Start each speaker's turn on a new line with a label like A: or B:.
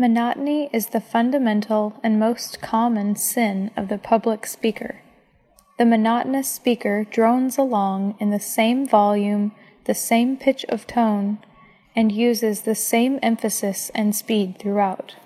A: Monotony is the fundamental and most common sin of the public speaker. The monotonous speaker drones along in the same volume, the same pitch of tone, and uses the same emphasis and speed throughout.